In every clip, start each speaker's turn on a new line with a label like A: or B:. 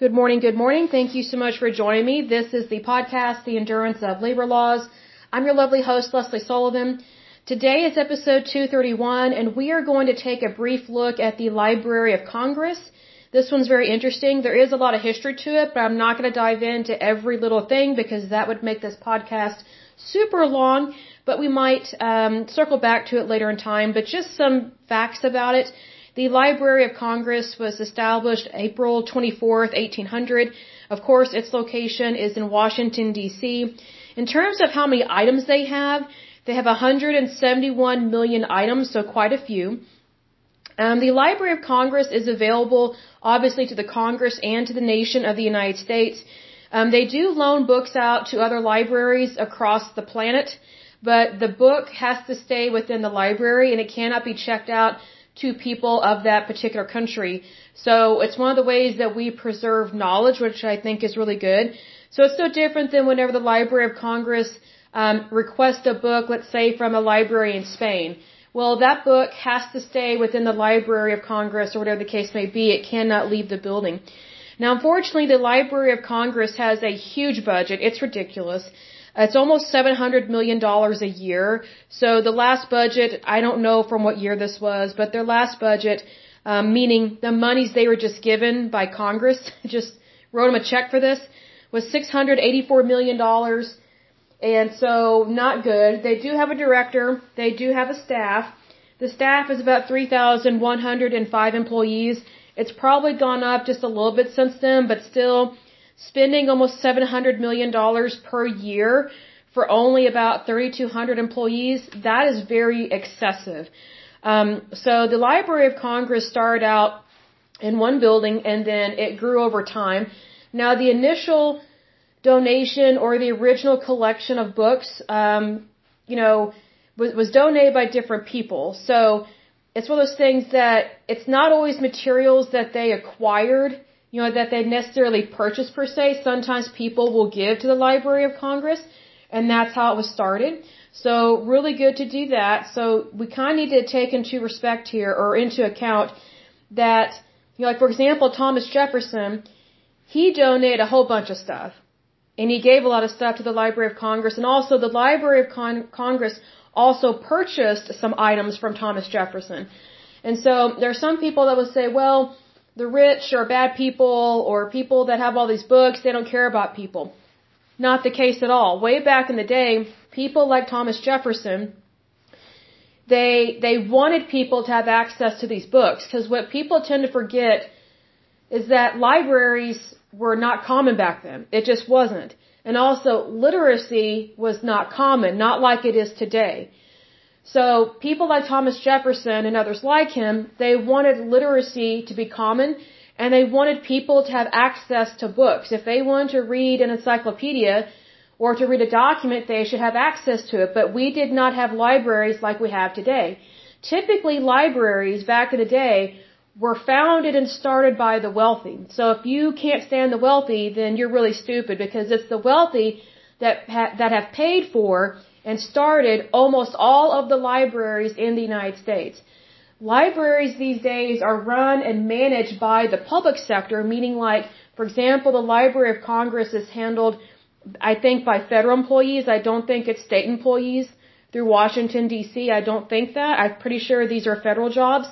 A: Good morning, good morning. Thank you so much for joining me. This is the podcast, The Endurance of Labor Laws. I'm your lovely host, Lesley Sullivan. Today is episode 231, and we are going to take a brief look at the Library of Congress. This one's very interesting. There is a lot of history to it, but I'm not going to dive into every little thing because that would make this podcast super long, but we might um, circle back to it later in time. But just some facts about it. The Library of Congress was established April 24th, 1800. Of course, its location is in Washington, D.C. In terms of how many items they have, they have 171 million items, so quite a few. Um, the Library of Congress is available, obviously, to the Congress and to the nation of the United States. Um, they do loan books out to other libraries across the planet, but the book has to stay within the library and it cannot be checked out to people of that particular country. So it's one of the ways that we preserve knowledge, which I think is really good. So it's no different than whenever the Library of Congress um, requests a book, let's say from a library in Spain. Well, that book has to stay within the Library of Congress or whatever the case may be. It cannot leave the building. Now, unfortunately, the Library of Congress has a huge budget. It's ridiculous. It's almost $700 million a year. So the last budget, I don't know from what year this was, but their last budget, um, meaning the monies they were just given by Congress, just wrote them a check for this, was $684 million. And so not good. They do have a director. They do have a staff. The staff is about 3,105 employees. It's probably gone up just a little bit since then, but still, spending almost $700 million per year for only about 3,200 employees, that is very excessive. Um, so the Library of Congress started out in one building and then it grew over time. Now the initial donation or the original collection of books, um, you know, was, was donated by different people. So it's one of those things that it's not always materials that they acquired you know, that they necessarily purchase per se. Sometimes people will give to the Library of Congress, and that's how it was started. So really good to do that. So we kind of need to take into respect here or into account that, you know, like for example, Thomas Jefferson, he donated a whole bunch of stuff. And he gave a lot of stuff to the Library of Congress. And also the Library of Con- Congress also purchased some items from Thomas Jefferson. And so there are some people that will say, well, the rich are bad people or people that have all these books, they don't care about people. Not the case at all. Way back in the day, people like Thomas Jefferson, they, they wanted people to have access to these books because what people tend to forget is that libraries were not common back then. It just wasn't. And also literacy was not common, not like it is today. So people like Thomas Jefferson and others like him, they wanted literacy to be common and they wanted people to have access to books. If they wanted to read an encyclopedia or to read a document, they should have access to it. But we did not have libraries like we have today. Typically libraries back in the day were founded and started by the wealthy. So if you can't stand the wealthy, then you're really stupid because it's the wealthy that ha- that have paid for and started almost all of the libraries in the United States. Libraries these days are run and managed by the public sector, meaning like, for example, the Library of Congress is handled, I think, by federal employees. I don't think it's state employees through Washington, D.C. I don't think that. I'm pretty sure these are federal jobs.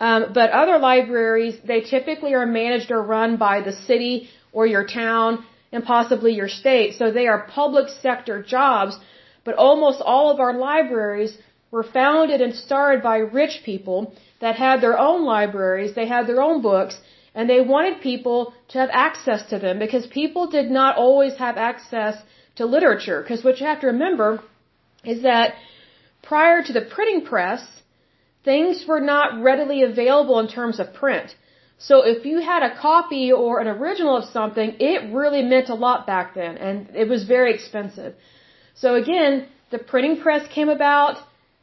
A: Um, but other libraries, they typically are managed or run by the city or your town and possibly your state. So they are public sector jobs but almost all of our libraries were founded and started by rich people that had their own libraries, they had their own books, and they wanted people to have access to them because people did not always have access to literature. Because what you have to remember is that prior to the printing press, things were not readily available in terms of print. So if you had a copy or an original of something, it really meant a lot back then, and it was very expensive. So again, the printing press came about.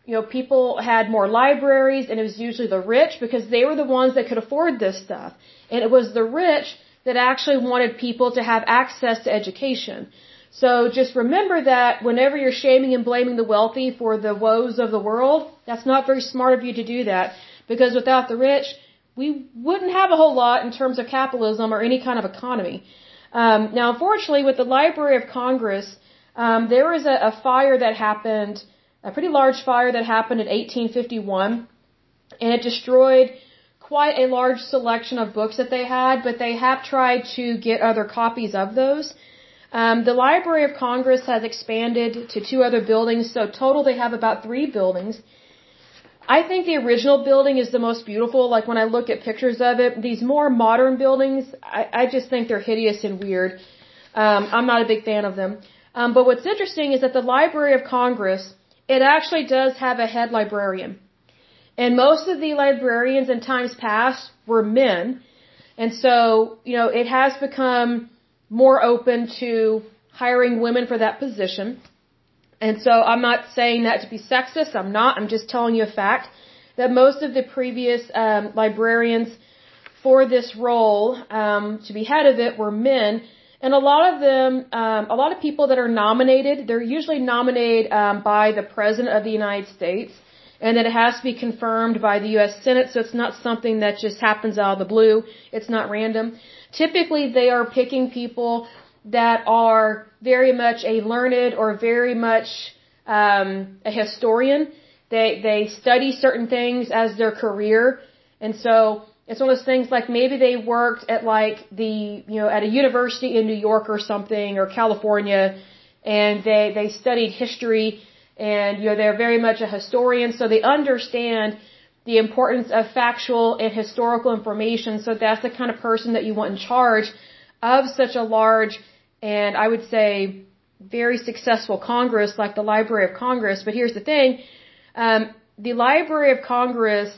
A: You know, people had more libraries, and it was usually the rich because they were the ones that could afford this stuff. And it was the rich that actually wanted people to have access to education. So just remember that whenever you're shaming and blaming the wealthy for the woes of the world, that's not very smart of you to do that because without the rich, we wouldn't have a whole lot in terms of capitalism or any kind of economy. Um, now, unfortunately, with the Library of Congress, um, there was a, a fire that happened, a pretty large fire that happened in 1851, and it destroyed quite a large selection of books that they had, but they have tried to get other copies of those. Um, the Library of Congress has expanded to two other buildings, so total they have about three buildings. I think the original building is the most beautiful. Like when I look at pictures of it, these more modern buildings, I, I just think they're hideous and weird. Um, I'm not a big fan of them. Um, but what's interesting is that the Library of Congress, it actually does have a head librarian. And most of the librarians in times past were men. And so, you know, it has become more open to hiring women for that position. And so I'm not saying that to be sexist. I'm not. I'm just telling you a fact that most of the previous um, librarians for this role um, to be head of it were men. And a lot of them, um, a lot of people that are nominated, they're usually nominated um, by the President of the United States and then it has to be confirmed by the U.S. Senate, so it's not something that just happens out of the blue. It's not random. Typically, they are picking people that are very much a learned or very much um, a historian. They they study certain things as their career, and so it's one of those things like maybe they worked at like the you know at a university in New York or something or California, and they they studied history and you know they're very much a historian, so they understand the importance of factual and historical information. So that's the kind of person that you want in charge of such a large and I would say very successful Congress like the Library of Congress. But here's the thing. Um, the Library of Congress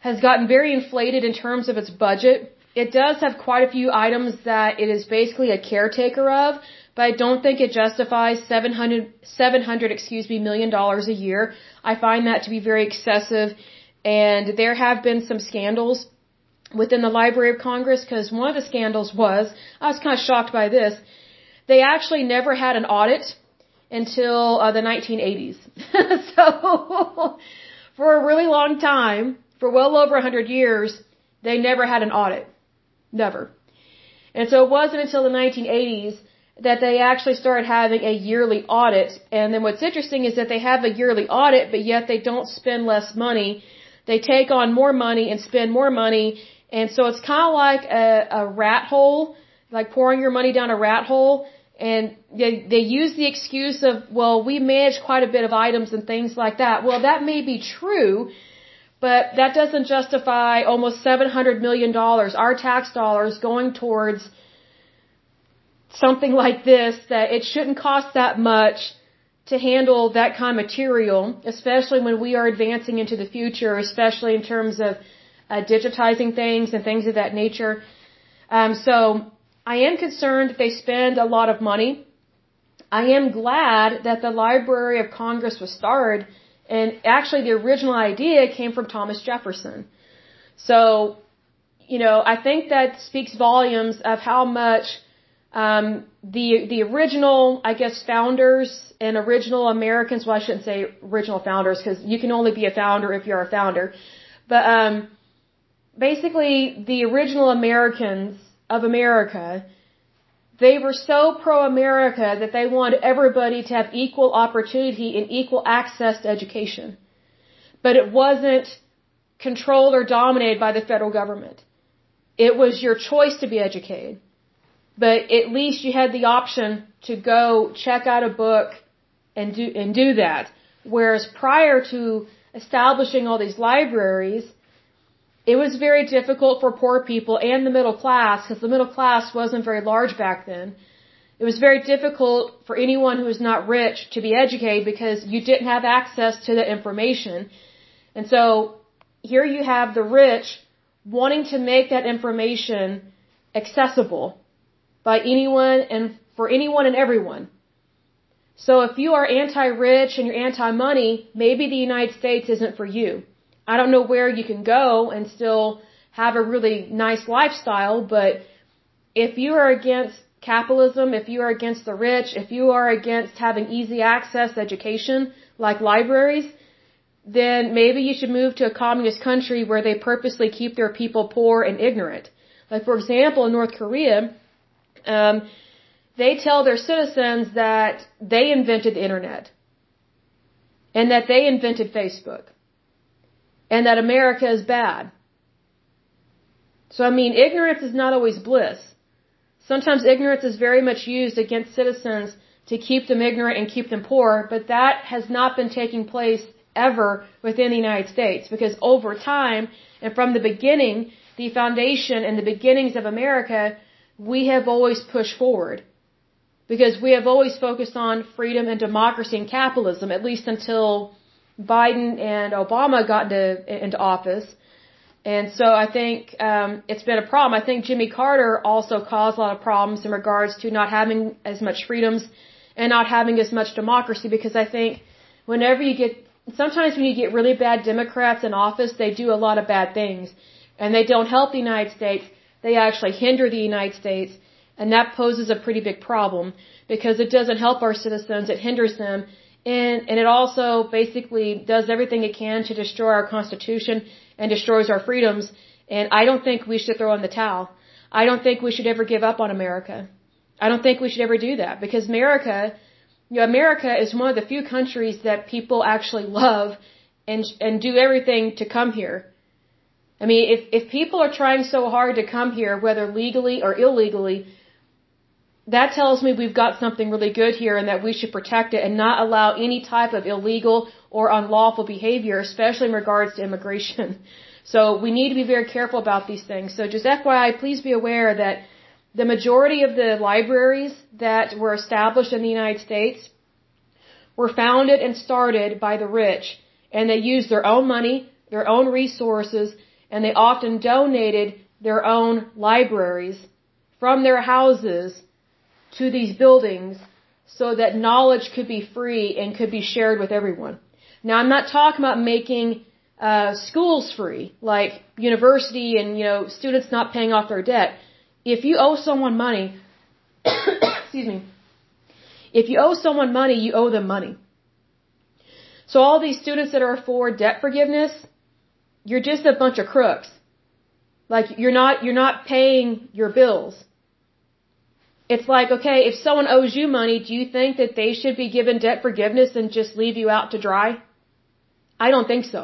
A: has gotten very inflated in terms of its budget. It does have quite a few items that it is basically a caretaker of, but I don't think it justifies 700, 700 excuse me, million dollars a year. I find that to be very excessive, and there have been some scandals within the Library of Congress because one of the scandals was, I was kind of shocked by this, they actually never had an audit until uh, the 1980s. so, for a really long time, for well over 100 years, they never had an audit. Never. And so it wasn't until the 1980s that they actually started having a yearly audit. And then what's interesting is that they have a yearly audit, but yet they don't spend less money. They take on more money and spend more money. And so it's kind of like a, a rat hole, like pouring your money down a rat hole. And they, they use the excuse of, well, we manage quite a bit of items and things like that. Well, that may be true, but that doesn't justify almost $700 million, our tax dollars, going towards something like this that it shouldn't cost that much to handle that kind of material, especially when we are advancing into the future, especially in terms of uh, digitizing things and things of that nature. Um, so I am concerned that they spend a lot of money. I am glad that the Library of Congress was started, and actually the original idea came from Thomas Jefferson. So, you know, I think that speaks volumes of how much um, the the original, I guess, founders and original Americans. Well, I shouldn't say original founders because you can only be a founder if you're a founder. But um, basically, the original Americans of America, they were so pro-America that they wanted everybody to have equal opportunity and equal access to education. But it wasn't controlled or dominated by the federal government. It was your choice to be educated but at least you had the option to go check out a book and do and do that. Whereas prior to establishing all these libraries, it was very difficult for poor people and the middle class because the middle class wasn't very large back then. It was very difficult for anyone who was not rich to be educated because you didn't have access to the information. And so here you have the rich wanting to make that information accessible by anyone and for anyone and everyone. So if you are anti-rich and you're anti-money, maybe the United States isn't for you. I don't know where you can go and still have a really nice lifestyle, but if you are against capitalism, if you are against the rich, if you are against having easy access education like libraries, then maybe you should move to a communist country where they purposely keep their people poor and ignorant. Like for example, in North Korea, um, they tell their citizens that they invented the internet and that they invented Facebook and that America is bad. So I mean, ignorance is not always bliss. Sometimes ignorance is very much used against citizens to keep them ignorant and keep them poor, but that has not been taking place ever within the United States because over time and from the beginning, the foundation and the beginnings of America, we have always pushed forward because we have always focused on freedom and democracy and capitalism, at least until Biden and Obama got into, into office. And so I think um, it's been a problem. I think Jimmy Carter also caused a lot of problems in regards to not having as much freedoms and not having as much democracy because I think whenever you get sometimes when you get really bad Democrats in office, they do a lot of bad things and they don't help the United States. They actually hinder the United States and that poses a pretty big problem because it doesn't help our citizens. It hinders them and, and it also basically does everything it can to destroy our constitution and destroys our freedoms. And I don't think we should throw in the towel. I don't think we should ever give up on America. I don't think we should ever do that because America, you know, America is one of the few countries that people actually love and and do everything to come here. I mean, if if people are trying so hard to come here, whether legally or illegally, that tells me we've got something really good here and that we should protect it and not allow any type of illegal or unlawful behavior, especially in regards to immigration. So we need to be very careful about these things. So just FYI, please be aware that the majority of the libraries that were established in the United States were founded and started by the rich, and they used their own money, their own resources, and they often donated their own libraries from their houses to these buildings so that knowledge could be free and could be shared with everyone. Now, I'm not talking about making uh, schools free, like university and you know students not paying off their debt if you owe someone money, excuse me, if you owe someone money, you owe them money. So all these students that are for debt forgiveness, you're just a bunch of crooks. Like you're not you're not paying your bills. It's like, okay, if someone owes you money, do you think that they should be given debt forgiveness and just leave you out to dry? I don't think so.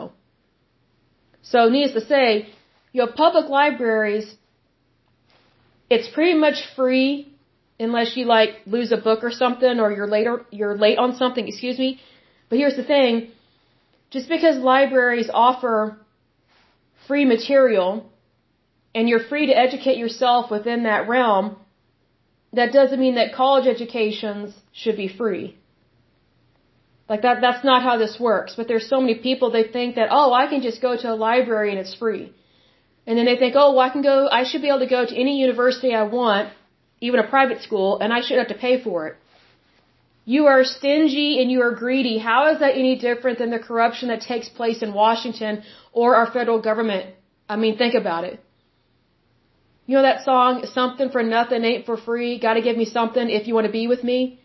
A: So needless to say, you know, public libraries it's pretty much free unless you like lose a book or something or you're later you're late on something, excuse me. But here's the thing, just because libraries offer free material and you're free to educate yourself within that realm, that doesn't mean that college educations should be free. Like that, that's not how this works. But there's so many people, they think that, oh, I can just go to a library and it's free. And then they think, oh, well, I can go, I should be able to go to any university I want, even a private school, and I shouldn't have to pay for it. You are stingy and you are greedy. How is that any different than the corruption that takes place in Washington or our federal government? I mean, think about it. You know that song, something for nothing ain't for free, gotta give me something if you want to be with me?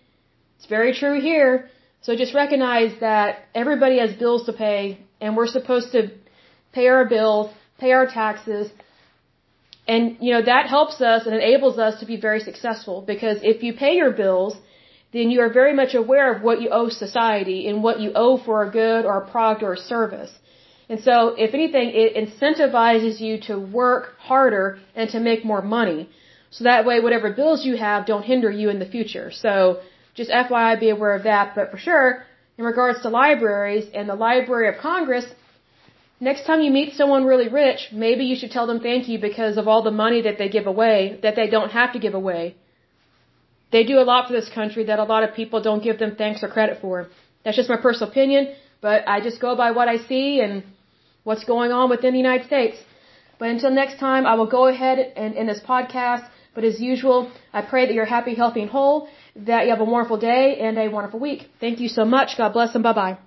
A: It's very true here. So just recognize that everybody has bills to pay and we're supposed to pay our bills pay our taxes. And, you know, that helps us and enables us to be very successful because if you pay your bills, then you are very much aware of what you owe society and what you owe for a good or a product or a service. And so, if anything, it incentivizes you to work harder and to make more money. So that way, whatever bills you have don't hinder you in the future. So, just FYI, be aware of that. But for sure, in regards to libraries and the Library of Congress, Next time you meet someone really rich, maybe you should tell them thank you because of all the money that they give away, that they don't have to give away. They do a lot for this country that a lot of people don't give them thanks or credit for. That's just my personal opinion, but I just go by what I see and what's going on within the United States. But until next time, I will go ahead and end this podcast. But as usual, I pray that you're happy, healthy, and whole, that you have a wonderful day and a wonderful week. Thank you so much. God bless and bye bye.